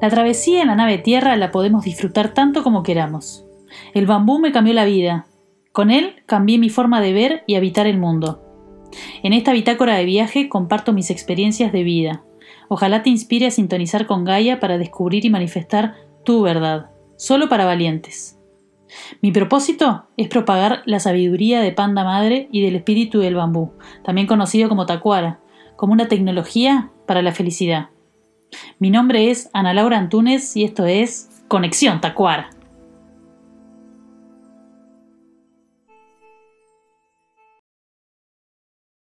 La travesía en la nave tierra la podemos disfrutar tanto como queramos. El bambú me cambió la vida. Con él cambié mi forma de ver y habitar el mundo. En esta bitácora de viaje comparto mis experiencias de vida. Ojalá te inspire a sintonizar con Gaia para descubrir y manifestar tu verdad, solo para valientes. Mi propósito es propagar la sabiduría de Panda Madre y del espíritu del bambú, también conocido como Tacuara, como una tecnología para la felicidad. Mi nombre es Ana Laura Antunes y esto es Conexión Tacuara.